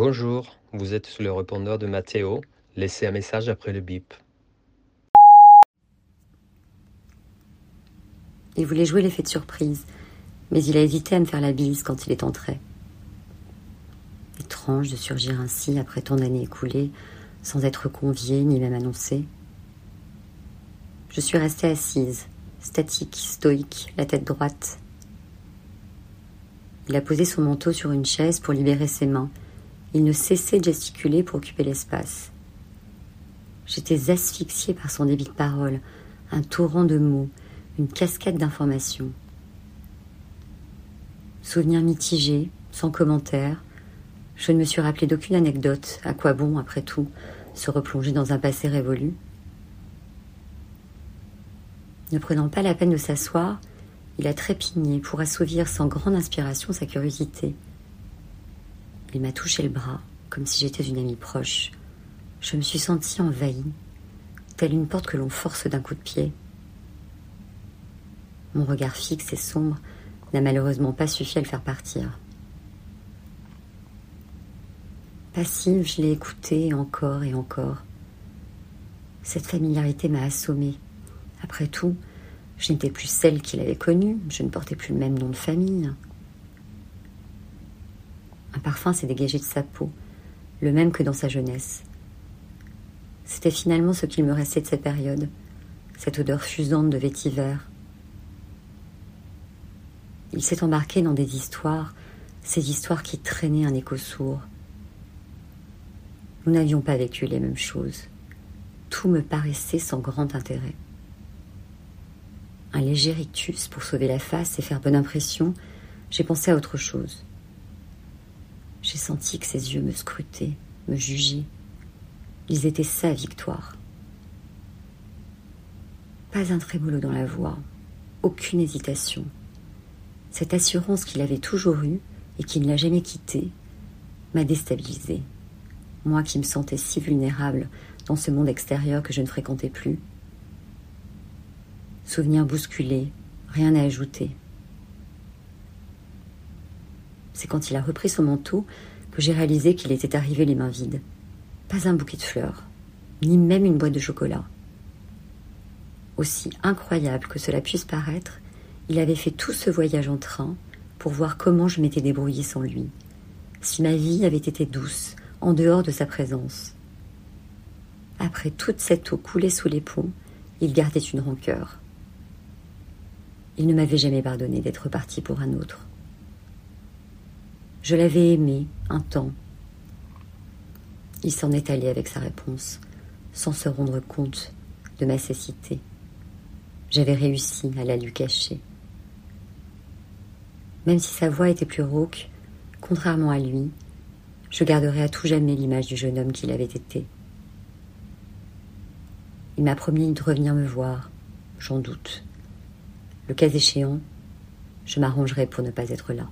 Bonjour, vous êtes le répondeur de Mathéo. Laissez un message après le bip. Il voulait jouer l'effet de surprise, mais il a hésité à me faire la bise quand il est entré. Étrange de surgir ainsi après tant d'années écoulées, sans être convié ni même annoncé. Je suis restée assise, statique, stoïque, la tête droite. Il a posé son manteau sur une chaise pour libérer ses mains. Il ne cessait de gesticuler pour occuper l'espace. J'étais asphyxiée par son débit de parole, un torrent de mots, une cascade d'informations. Souvenir mitigé, sans commentaire, je ne me suis rappelé d'aucune anecdote. À quoi bon, après tout, se replonger dans un passé révolu Ne prenant pas la peine de s'asseoir, il a trépigné pour assouvir sans grande inspiration sa curiosité. Il m'a touché le bras, comme si j'étais une amie proche. Je me suis sentie envahie, telle une porte que l'on force d'un coup de pied. Mon regard fixe et sombre n'a malheureusement pas suffi à le faire partir. Passive, je l'ai écouté encore et encore. Cette familiarité m'a assommée. Après tout, je n'étais plus celle qu'il avait connue, je ne portais plus le même nom de famille. Un parfum s'est dégagé de sa peau, le même que dans sa jeunesse. C'était finalement ce qu'il me restait de cette période, cette odeur fusante de vétiver. Il s'est embarqué dans des histoires, ces histoires qui traînaient un écho sourd. Nous n'avions pas vécu les mêmes choses. Tout me paraissait sans grand intérêt. Un léger rictus pour sauver la face et faire bonne impression, j'ai pensé à autre chose. J'ai senti que ses yeux me scrutaient, me jugeaient. Ils étaient sa victoire. Pas un trémolo dans la voix, aucune hésitation. Cette assurance qu'il avait toujours eue et qui ne l'a jamais quittée m'a déstabilisée moi qui me sentais si vulnérable dans ce monde extérieur que je ne fréquentais plus. Souvenir bousculé, rien à ajouter. C'est quand il a repris son manteau que j'ai réalisé qu'il était arrivé les mains vides. Pas un bouquet de fleurs, ni même une boîte de chocolat. Aussi incroyable que cela puisse paraître, il avait fait tout ce voyage en train pour voir comment je m'étais débrouillée sans lui. Si ma vie avait été douce, en dehors de sa présence. Après toute cette eau coulée sous les ponts, il gardait une rancœur. Il ne m'avait jamais pardonné d'être parti pour un autre. Je l'avais aimé un temps. Il s'en est allé avec sa réponse, sans se rendre compte de ma cécité. J'avais réussi à la lui cacher. Même si sa voix était plus rauque, contrairement à lui, je garderai à tout jamais l'image du jeune homme qu'il avait été. Il m'a promis de revenir me voir, j'en doute. Le cas échéant, je m'arrangerai pour ne pas être là.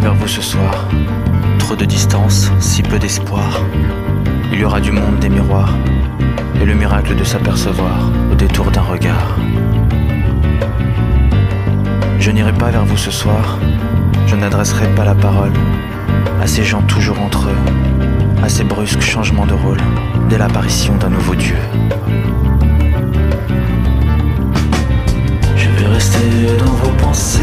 Vers vous ce soir. Trop de distance, si peu d'espoir. Il y aura du monde des miroirs et le miracle de s'apercevoir au détour d'un regard. Je n'irai pas vers vous ce soir, je n'adresserai pas la parole à ces gens toujours entre eux, à ces brusques changements de rôle dès l'apparition d'un nouveau Dieu. Je vais rester dans vos pensées,